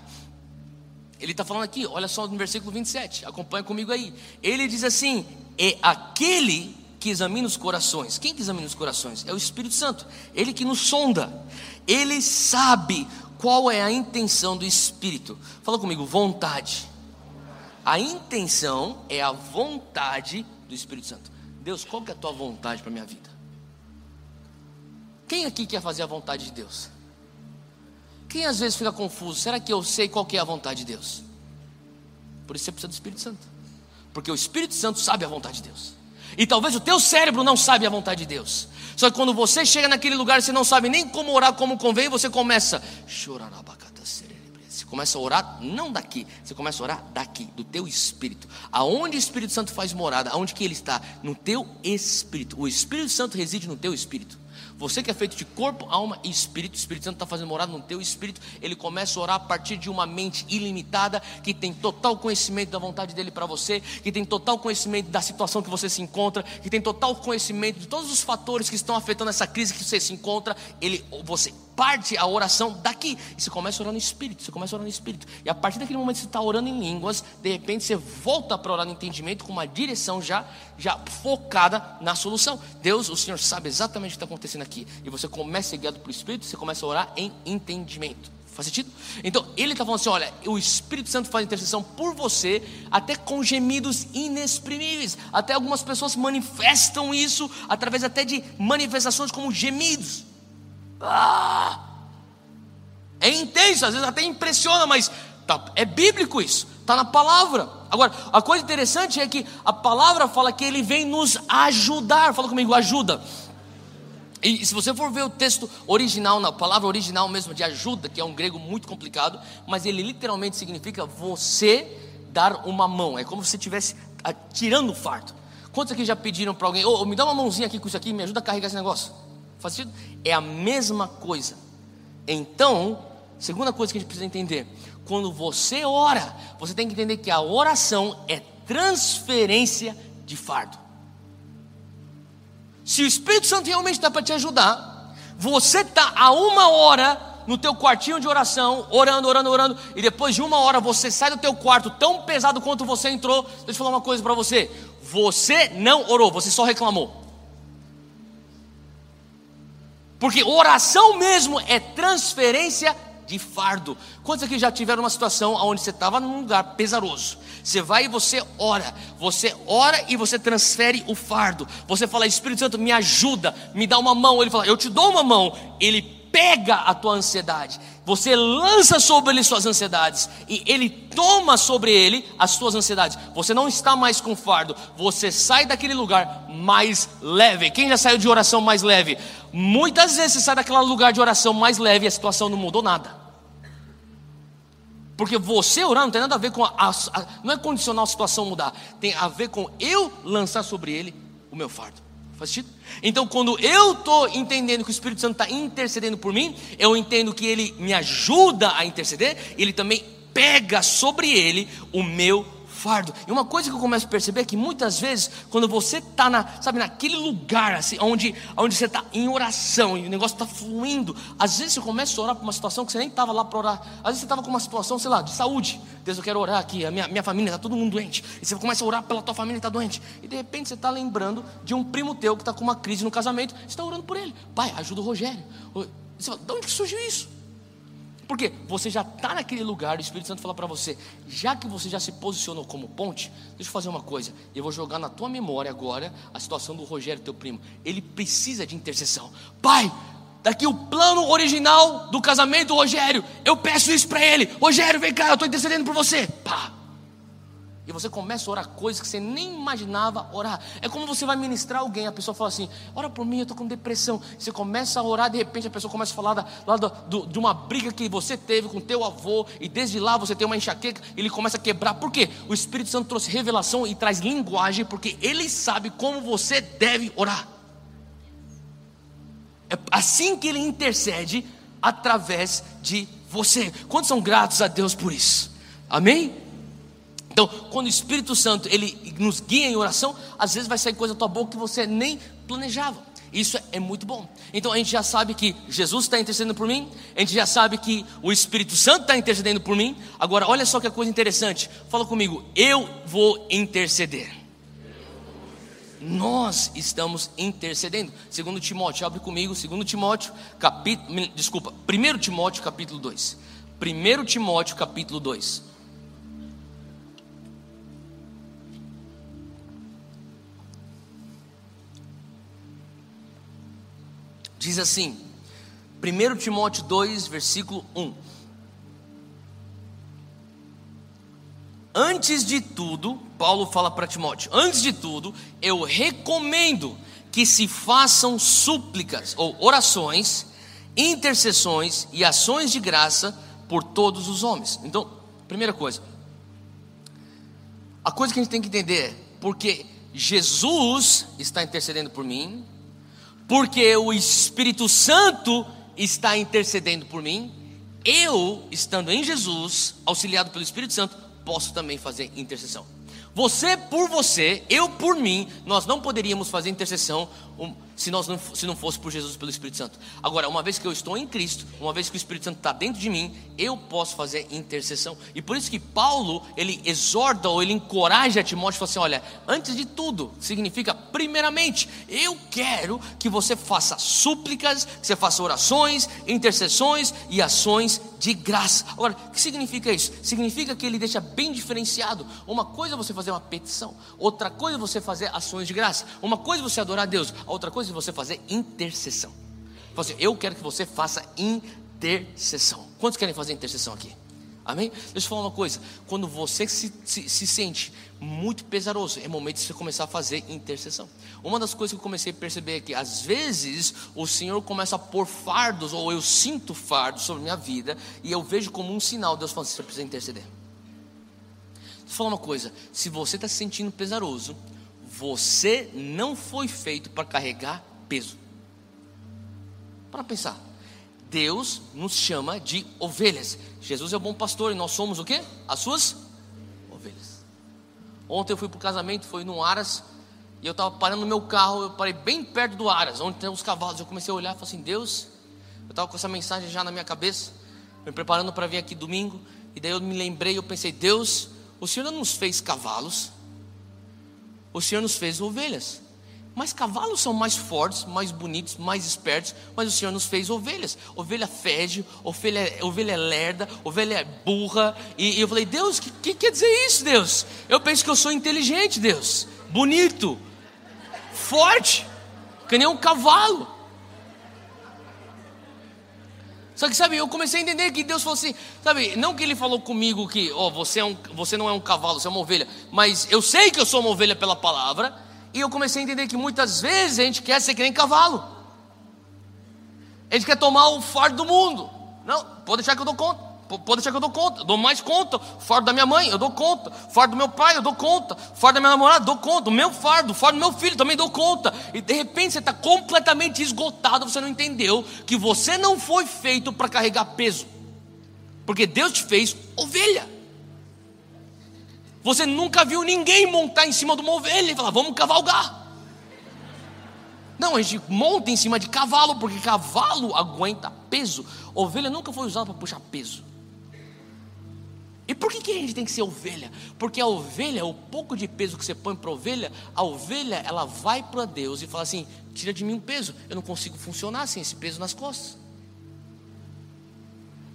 Ele está falando aqui, olha só no versículo 27, acompanha comigo aí. Ele diz assim: é aquele que examina os corações. Quem que examina os corações? É o Espírito Santo. Ele que nos sonda. Ele sabe qual é a intenção do Espírito. Fala comigo, vontade. A intenção é a vontade do Espírito Santo. Deus, qual que é a tua vontade para minha vida? Quem aqui quer fazer a vontade de Deus? Quem às vezes fica confuso, será que eu sei qual que é a vontade de Deus? Por isso você precisa do Espírito Santo. Porque o Espírito Santo sabe a vontade de Deus. E talvez o teu cérebro não sabe a vontade de Deus. Só que quando você chega naquele lugar, você não sabe nem como orar como convém, você começa Você começa a orar não daqui, você começa a orar daqui, do teu espírito. Aonde o Espírito Santo faz morada? Aonde que ele está? No teu espírito. O Espírito Santo reside no teu espírito. Você que é feito de corpo, alma e espírito, o Espírito Santo está fazendo morada no teu espírito, ele começa a orar a partir de uma mente ilimitada, que tem total conhecimento da vontade dele para você, que tem total conhecimento da situação que você se encontra, que tem total conhecimento de todos os fatores que estão afetando essa crise que você se encontra. Ele, você parte a oração daqui. E você começa a orar no Espírito, você começa a orar no Espírito. E a partir daquele momento que você está orando em línguas, de repente você volta para orar no entendimento com uma direção já, já focada na solução. Deus, o Senhor sabe exatamente o que está acontecendo aqui. E você começa a ser guiado pelo Espírito, você começa a orar em entendimento. Faz sentido? Então, ele está falando assim: olha, o Espírito Santo faz intercessão por você, até com gemidos inexprimíveis. Até algumas pessoas manifestam isso através até de manifestações como gemidos. Ah! É intenso, às vezes até impressiona, mas tá, é bíblico isso, está na palavra. Agora, a coisa interessante é que a palavra fala que ele vem nos ajudar. Fala comigo, ajuda. E se você for ver o texto original, na palavra original mesmo de ajuda, que é um grego muito complicado, mas ele literalmente significa você dar uma mão. É como se você estivesse tirando o fardo. Quantos aqui já pediram para alguém, oh, me dá uma mãozinha aqui com isso aqui, me ajuda a carregar esse negócio? Faz sentido? É a mesma coisa. Então, segunda coisa que a gente precisa entender: quando você ora, você tem que entender que a oração é transferência de fardo. Se o Espírito Santo realmente está para te ajudar, você está a uma hora no teu quartinho de oração, orando, orando, orando, e depois de uma hora você sai do teu quarto tão pesado quanto você entrou. Deixa eu falar uma coisa para você: você não orou, você só reclamou. Porque oração mesmo é transferência de fardo. Quantos aqui já tiveram uma situação onde você estava num lugar pesaroso? Você vai e você ora, você ora e você transfere o fardo. Você fala, Espírito Santo, me ajuda, me dá uma mão. Ele fala, eu te dou uma mão. Ele pega a tua ansiedade, você lança sobre ele suas ansiedades e ele toma sobre ele as suas ansiedades. Você não está mais com fardo, você sai daquele lugar mais leve. Quem já saiu de oração mais leve? Muitas vezes você sai daquele lugar de oração mais leve e a situação não mudou nada. Porque você orar não tem nada a ver com a, a, não é condicional a situação mudar, tem a ver com eu lançar sobre ele o meu fardo. Faz sentido? Então, quando eu estou entendendo que o Espírito Santo está intercedendo por mim, eu entendo que ele me ajuda a interceder, ele também pega sobre ele o meu fardo. E uma coisa que eu começo a perceber é que muitas vezes, quando você está na, sabe, naquele lugar assim, onde, onde você está em oração e o negócio está fluindo, às vezes você começa a orar por uma situação que você nem estava lá para orar. Às vezes você estava com uma situação, sei lá, de saúde. Deus, eu quero orar aqui, a minha, minha família está todo mundo doente. E você começa a orar pela tua família que está doente. E de repente você está lembrando de um primo teu que está com uma crise no casamento. Você está orando por ele. Pai, ajuda o Rogério. Você fala, de onde surgiu isso? Porque você já está naquele lugar, o Espírito Santo fala para você, já que você já se posicionou como ponte, deixa eu fazer uma coisa, eu vou jogar na tua memória agora a situação do Rogério, teu primo. Ele precisa de intercessão. Pai, daqui o plano original do casamento do Rogério, eu peço isso para ele. Rogério, vem cá, eu estou intercedendo por você. Pá, e você começa a orar coisas que você nem imaginava orar. É como você vai ministrar alguém, a pessoa fala assim: ora por mim, eu estou com depressão. Você começa a orar, de repente a pessoa começa a falar da, lá do, do, de uma briga que você teve com teu avô, e desde lá você tem uma enxaqueca, ele começa a quebrar. Por quê? O Espírito Santo trouxe revelação e traz linguagem, porque ele sabe como você deve orar. É assim que ele intercede através de você. Quantos são gratos a Deus por isso? Amém? Então, quando o Espírito Santo ele nos guia em oração, às vezes vai sair coisa da tua boca que você nem planejava. Isso é muito bom. Então a gente já sabe que Jesus está intercedendo por mim, a gente já sabe que o Espírito Santo está intercedendo por mim. Agora, olha só que coisa interessante. Fala comigo, eu vou interceder. Nós estamos intercedendo. Segundo Timóteo, abre comigo, segundo Timóteo, capítulo, desculpa, 1 Timóteo, capítulo 2. 1 Timóteo, capítulo 2. Diz assim, 1 Timóteo 2, versículo 1. Antes de tudo, Paulo fala para Timóteo: antes de tudo, eu recomendo que se façam súplicas ou orações, intercessões e ações de graça por todos os homens. Então, primeira coisa, a coisa que a gente tem que entender é porque Jesus está intercedendo por mim, porque o Espírito Santo está intercedendo por mim, eu, estando em Jesus, auxiliado pelo Espírito Santo, posso também fazer intercessão. Você por você, eu por mim, nós não poderíamos fazer intercessão se, nós não, se não fosse por Jesus pelo Espírito Santo. Agora, uma vez que eu estou em Cristo, uma vez que o Espírito Santo está dentro de mim, eu posso fazer intercessão. E por isso que Paulo, ele exorta ou ele encoraja Timóteo, fala assim, olha, antes de tudo, significa, primeiramente, eu quero que você faça súplicas, que você faça orações, intercessões e ações de graça. Agora, o que significa isso? Significa que ele deixa bem diferenciado. Uma coisa é você fazer uma petição, outra coisa é você fazer ações de graça. Uma coisa é você adorar a Deus, a outra coisa é você fazer intercessão. Assim, eu quero que você faça intercessão. Quantos querem fazer intercessão aqui? Amém? Deixa eu falar uma coisa: quando você se, se, se, sente muito pesaroso, é momento de você começar a fazer intercessão. Uma das coisas que eu comecei a perceber é que às vezes o Senhor começa a pôr fardos, ou eu sinto fardos sobre minha vida, e eu vejo como um sinal, Deus falando: você precisa interceder. Deixa eu falar uma coisa: se você está se sentindo pesaroso, você não foi feito para carregar peso. Para pensar. Deus nos chama de ovelhas. Jesus é o bom pastor e nós somos o quê? As suas ovelhas. Ontem eu fui para o casamento, foi no Aras, e eu estava parando no meu carro, eu parei bem perto do Aras, onde tem os cavalos. Eu comecei a olhar e falei assim: Deus, eu estava com essa mensagem já na minha cabeça, me preparando para vir aqui domingo, e daí eu me lembrei, eu pensei: Deus, o Senhor não nos fez cavalos, o Senhor nos fez ovelhas. Mas cavalos são mais fortes, mais bonitos, mais espertos, mas o Senhor nos fez ovelhas. Ovelha fede, ovelha, ovelha lerda, ovelha burra. E, e eu falei, Deus, o que, que quer dizer isso, Deus? Eu penso que eu sou inteligente, Deus. Bonito, forte, que nem um cavalo. Só que sabe, eu comecei a entender que Deus falou assim, sabe, não que ele falou comigo que, ó, oh, você, é um, você não é um cavalo, você é uma ovelha, mas eu sei que eu sou uma ovelha pela palavra, e eu comecei a entender que muitas vezes a gente quer ser que nem cavalo. A gente quer tomar o fardo do mundo. Não, pode deixar que eu dou conta. Pode deixar que eu dou conta. Dou mais conta. Fardo da minha mãe, eu dou conta. Fardo do meu pai, eu dou conta. Fardo da minha namorada, dou conta. O meu fardo, o fardo do meu filho, também dou conta. E de repente você está completamente esgotado. Você não entendeu que você não foi feito para carregar peso. Porque Deus te fez ovelha. Você nunca viu ninguém montar em cima de uma ovelha e falar, vamos cavalgar. Não, a gente monta em cima de cavalo, porque cavalo aguenta peso. Ovelha nunca foi usada para puxar peso. E por que, que a gente tem que ser ovelha? Porque a ovelha, o pouco de peso que você põe para a ovelha, a ovelha ela vai para Deus e fala assim: tira de mim um peso, eu não consigo funcionar sem esse peso nas costas.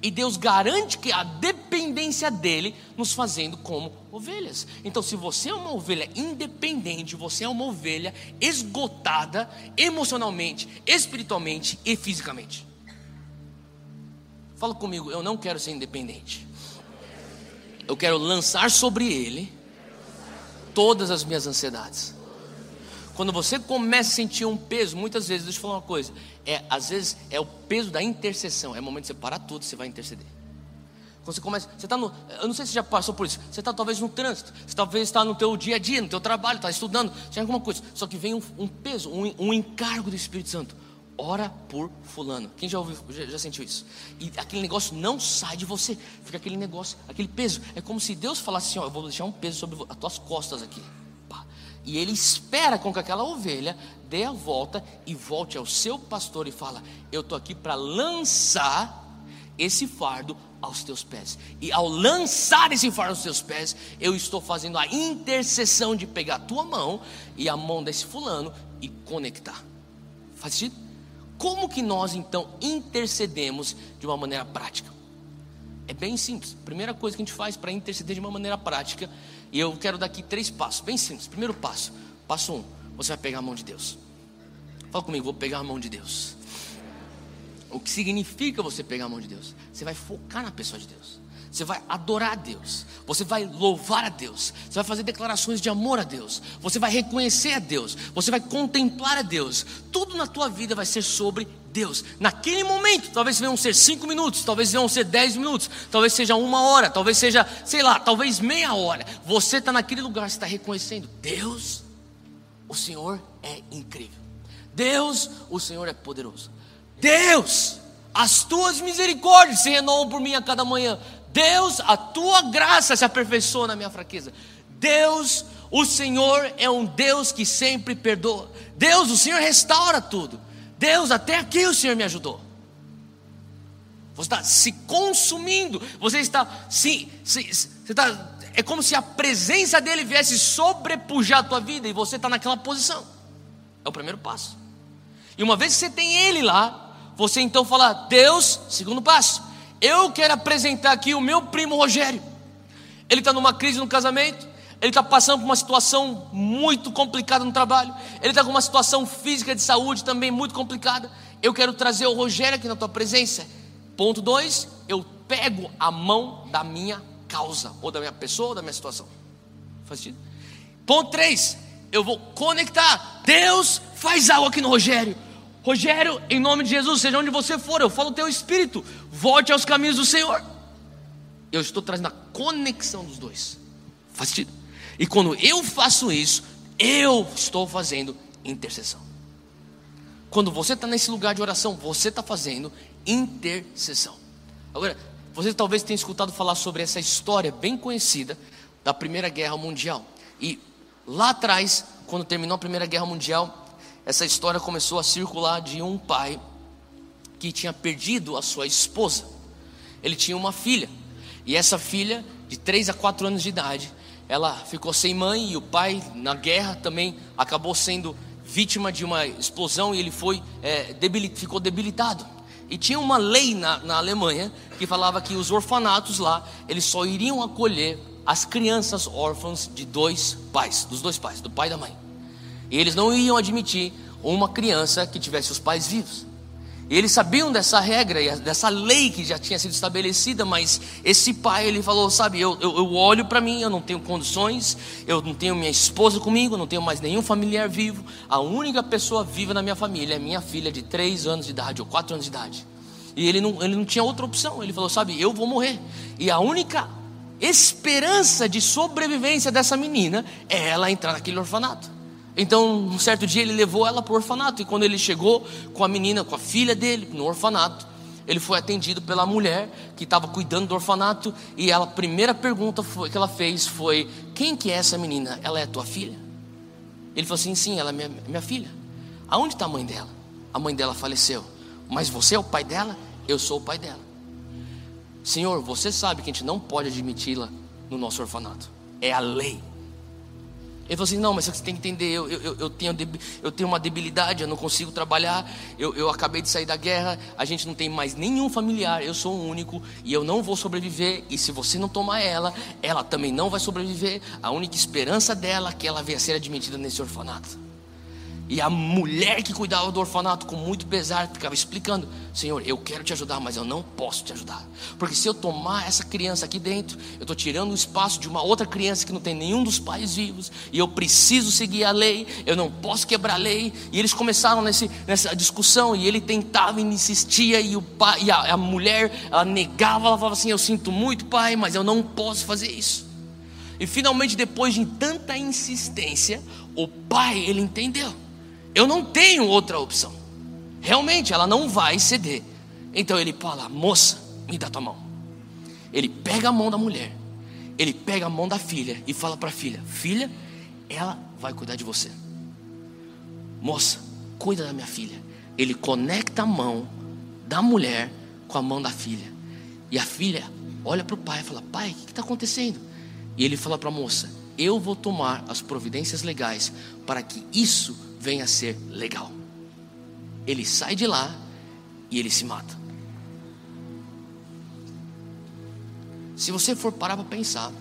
E Deus garante que a dependência dele nos fazendo como ovelhas. Então, se você é uma ovelha independente, você é uma ovelha esgotada emocionalmente, espiritualmente e fisicamente. Fala comigo, eu não quero ser independente. Eu quero lançar sobre ele todas as minhas ansiedades. Quando você começa a sentir um peso, muitas vezes, deixa eu falar uma coisa, é, às vezes é o peso da intercessão, é o momento de você parar tudo, você vai interceder. Quando você começa, você está no, eu não sei se você já passou por isso, você está talvez no trânsito, você talvez está no teu dia a dia, no teu trabalho, está estudando, tem alguma coisa, só que vem um, um peso, um, um, encargo do Espírito Santo, ora por fulano, quem já ouviu, já, já sentiu isso? E aquele negócio não sai de você, fica aquele negócio, aquele peso, é como se Deus falasse assim, ó, eu vou deixar um peso sobre as tuas costas aqui, e ele espera com que aquela ovelha dê a volta e volte ao seu pastor e fala: Eu estou aqui para lançar esse fardo aos teus pés. E ao lançar esse fardo aos teus pés, eu estou fazendo a intercessão de pegar a tua mão e a mão desse fulano e conectar. Faz sentido? Como que nós então intercedemos de uma maneira prática? É bem simples. Primeira coisa que a gente faz para interceder de uma maneira prática, e eu quero dar aqui três passos, bem simples. Primeiro passo, passo um, você vai pegar a mão de Deus. Fala comigo, vou pegar a mão de Deus. O que significa você pegar a mão de Deus? Você vai focar na pessoa de Deus. Você vai adorar a Deus. Você vai louvar a Deus. Você vai fazer declarações de amor a Deus. Você vai reconhecer a Deus. Você vai contemplar a Deus. Tudo na tua vida vai ser sobre Deus. Naquele momento, talvez venham ser cinco minutos, talvez venham ser dez minutos, talvez seja uma hora, talvez seja, sei lá, talvez meia hora. Você está naquele lugar, você está reconhecendo Deus, o Senhor é incrível. Deus, o Senhor é poderoso. Deus, as tuas misericórdias se renovam por mim a cada manhã. Deus, a tua graça se aperfeiçoa na minha fraqueza. Deus, o Senhor é um Deus que sempre perdoa. Deus, o Senhor restaura tudo. Deus, até aqui o Senhor me ajudou. Você está se consumindo, você está se, se, você está, é como se a presença dele viesse sobrepujar a tua vida e você está naquela posição. É o primeiro passo. E uma vez que você tem ele lá, você então fala: Deus, segundo passo, eu quero apresentar aqui o meu primo Rogério. Ele está numa crise no casamento, ele está passando por uma situação muito complicada no trabalho, ele está com uma situação física de saúde também muito complicada. Eu quero trazer o Rogério aqui na tua presença. Ponto 2, eu pego a mão da minha causa, ou da minha pessoa, ou da minha situação. Faz sentido? Ponto 3, eu vou conectar. Deus faz algo aqui no Rogério. Rogério, em nome de Jesus, seja onde você for, eu falo o teu espírito, volte aos caminhos do Senhor. Eu estou trazendo a conexão dos dois. Faz sentido? E quando eu faço isso, eu estou fazendo intercessão. Quando você está nesse lugar de oração, você está fazendo intercessão. Agora, você talvez tenha escutado falar sobre essa história bem conhecida da Primeira Guerra Mundial. E lá atrás, quando terminou a Primeira Guerra Mundial, essa história começou a circular de um pai que tinha perdido a sua esposa. Ele tinha uma filha, e essa filha, de 3 a 4 anos de idade, ela ficou sem mãe, e o pai, na guerra, também acabou sendo vítima de uma explosão e ele foi, é, debilit, ficou debilitado. E tinha uma lei na, na Alemanha que falava que os orfanatos lá, eles só iriam acolher as crianças órfãs de dois pais, dos dois pais, do pai e da mãe. E eles não iam admitir uma criança que tivesse os pais vivos. E eles sabiam dessa regra dessa lei que já tinha sido estabelecida, mas esse pai ele falou: Sabe, eu, eu, eu olho para mim, eu não tenho condições, eu não tenho minha esposa comigo, não tenho mais nenhum familiar vivo. A única pessoa viva na minha família é minha filha de 3 anos de idade ou 4 anos de idade. E ele não, ele não tinha outra opção, ele falou: Sabe, eu vou morrer. E a única esperança de sobrevivência dessa menina é ela entrar naquele orfanato. Então, um certo dia ele levou ela para o orfanato, e quando ele chegou com a menina, com a filha dele, no orfanato, ele foi atendido pela mulher que estava cuidando do orfanato, e ela, a primeira pergunta foi, que ela fez foi: Quem que é essa menina? Ela é tua filha? Ele falou assim: Sim, ela é minha, minha filha. Aonde está a mãe dela? A mãe dela faleceu. Mas você é o pai dela? Eu sou o pai dela. Senhor, você sabe que a gente não pode admiti-la no nosso orfanato. É a lei. Ele falou assim: não, mas você tem que entender, eu, eu, eu, tenho, eu tenho uma debilidade, eu não consigo trabalhar, eu, eu acabei de sair da guerra, a gente não tem mais nenhum familiar, eu sou o único e eu não vou sobreviver. E se você não tomar ela, ela também não vai sobreviver. A única esperança dela é que ela venha a ser admitida nesse orfanato. E a mulher que cuidava do orfanato, com muito pesar, ficava explicando: Senhor, eu quero te ajudar, mas eu não posso te ajudar. Porque se eu tomar essa criança aqui dentro, eu estou tirando o espaço de uma outra criança que não tem nenhum dos pais vivos. E eu preciso seguir a lei, eu não posso quebrar a lei. E eles começaram nesse, nessa discussão. E ele tentava e insistia. E, o pai, e a, a mulher, ela negava, ela falava assim: Eu sinto muito, pai, mas eu não posso fazer isso. E finalmente, depois de tanta insistência, o pai, ele entendeu. Eu não tenho outra opção. Realmente, ela não vai ceder. Então ele fala: moça, me dá tua mão. Ele pega a mão da mulher, ele pega a mão da filha e fala para a filha: filha, ela vai cuidar de você. Moça, cuida da minha filha. Ele conecta a mão da mulher com a mão da filha. E a filha olha para o pai e fala: Pai, o que está acontecendo? E ele fala para a moça: Eu vou tomar as providências legais para que isso venha a ser legal. Ele sai de lá e ele se mata. Se você for parar para pensar,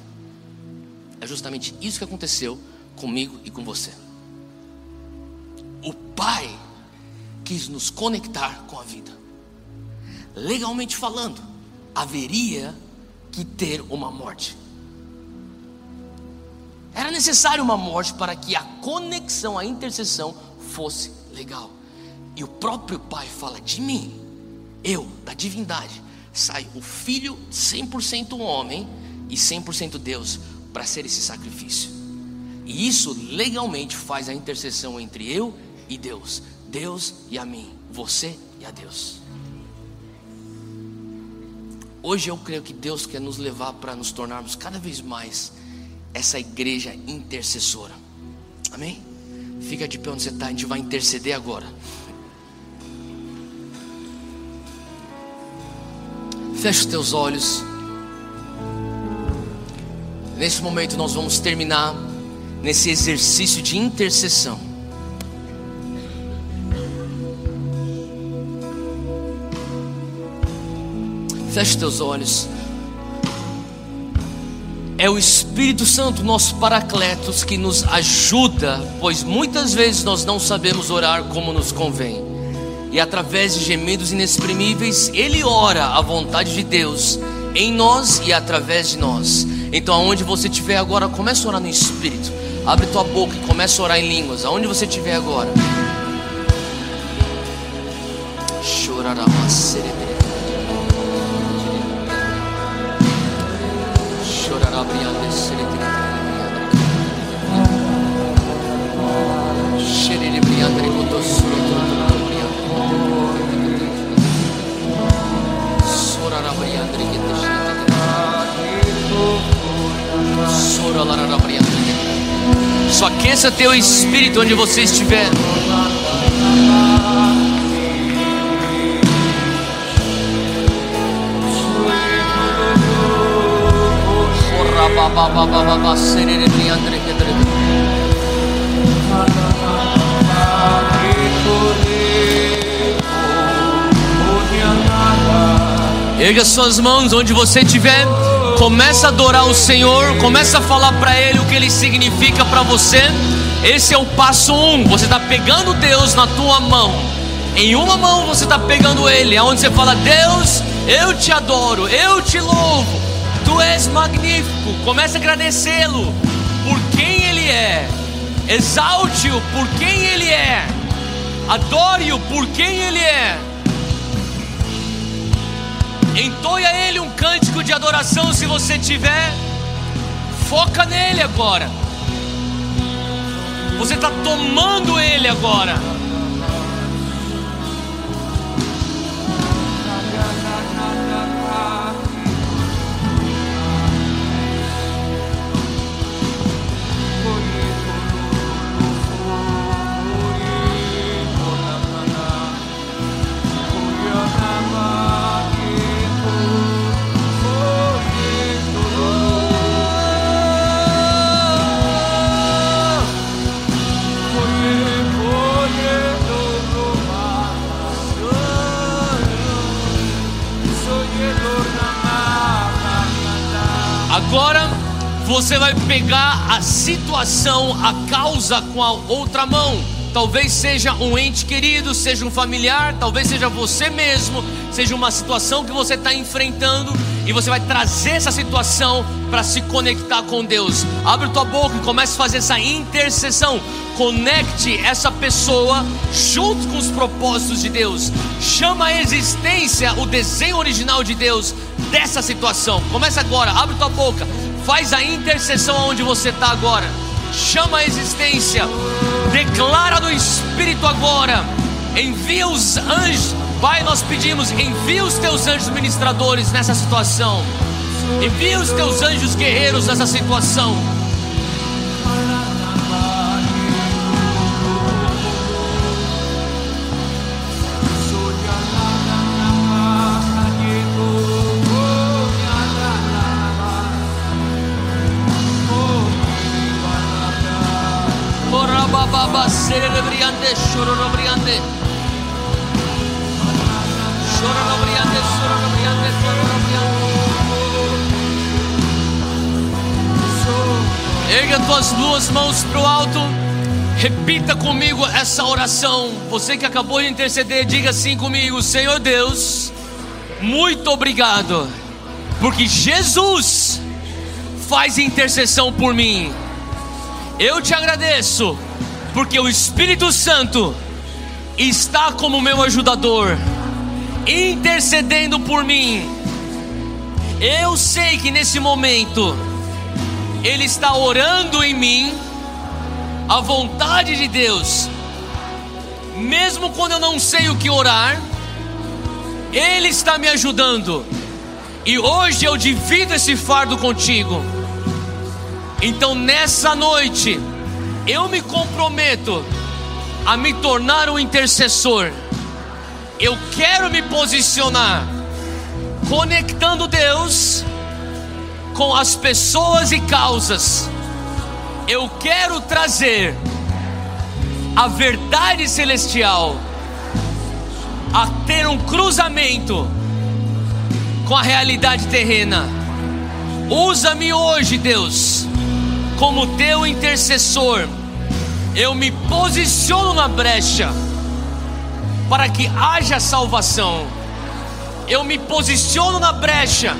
é justamente isso que aconteceu comigo e com você. O Pai quis nos conectar com a vida. Legalmente falando, haveria que ter uma morte. Era necessário uma morte para que a conexão, a intercessão fosse legal. E o próprio Pai fala de mim, eu, da divindade, sai o Filho 100% homem e 100% Deus para ser esse sacrifício. E isso legalmente faz a intercessão entre eu e Deus, Deus e a mim, você e a Deus. Hoje eu creio que Deus quer nos levar para nos tornarmos cada vez mais essa igreja intercessora. Amém? Fica de pé onde você está, a gente vai interceder agora. Feche os teus olhos. Nesse momento nós vamos terminar nesse exercício de intercessão. Feche teus olhos. É o Espírito Santo, nosso Paracletos, que nos ajuda, pois muitas vezes nós não sabemos orar como nos convém e através de gemidos inexprimíveis, Ele ora a vontade de Deus em nós e através de nós. Então, aonde você estiver agora, comece a orar no Espírito. Abre tua boca e comece a orar em línguas. Aonde você estiver agora. Chorará uma Chorará Só aqueça teu espírito onde você estiver. Erga suas mãos onde você estiver. Começa a adorar o Senhor. Começa a falar para Ele o que Ele significa para você. Esse é o passo um. Você está pegando Deus na tua mão. Em uma mão você está pegando Ele. Aonde você fala, Deus, eu te adoro, eu te louvo. Tu és magnífico. Comece a agradecê-lo por quem Ele é. Exalte-o por quem Ele é. Adore-o por quem Ele é. Entoie a Ele um cântico de adoração se você tiver. Foca nele agora. Você está tomando Ele agora. Agora você vai pegar a situação, a causa com a outra mão. Talvez seja um ente querido, seja um familiar, talvez seja você mesmo, seja uma situação que você está enfrentando e você vai trazer essa situação para se conectar com Deus. Abre tua boca e comece a fazer essa intercessão. Conecte essa pessoa junto com os propósitos de Deus. Chama a existência o desenho original de Deus dessa situação. Começa agora, abre tua boca, faz a intercessão onde você está agora. Chama a existência, declara no Espírito agora. Envia os anjos, Pai, nós pedimos, envia os teus anjos ministradores nessa situação. Envia os teus anjos guerreiros nessa situação. Baba, serelebriante, chororobriante. Erga tuas duas mãos para o alto. Repita comigo essa oração. Você que acabou de interceder, diga assim comigo: Senhor Deus, muito obrigado, porque Jesus faz intercessão por mim. Eu te agradeço, porque o Espírito Santo está como meu ajudador, intercedendo por mim. Eu sei que nesse momento Ele está orando em mim a vontade de Deus, mesmo quando eu não sei o que orar, Ele está me ajudando, e hoje eu divido esse fardo contigo. Então nessa noite, eu me comprometo a me tornar um intercessor. Eu quero me posicionar, conectando Deus com as pessoas e causas eu quero trazer a verdade celestial a ter um cruzamento com a realidade terrena. Usa-me hoje, Deus, como teu intercessor. Eu me posiciono na brecha para que haja salvação. Eu me posiciono na brecha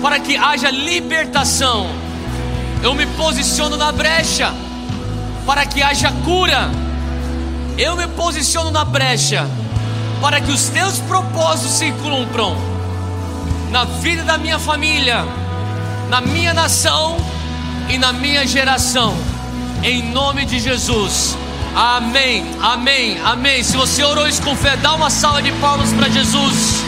para que haja libertação eu me posiciono na brecha para que haja cura. Eu me posiciono na brecha para que os teus propósitos se cumpram na vida da minha família, na minha nação e na minha geração. Em nome de Jesus. Amém. Amém. Amém. Se você orou isso com fé, dá uma salva de palmas para Jesus.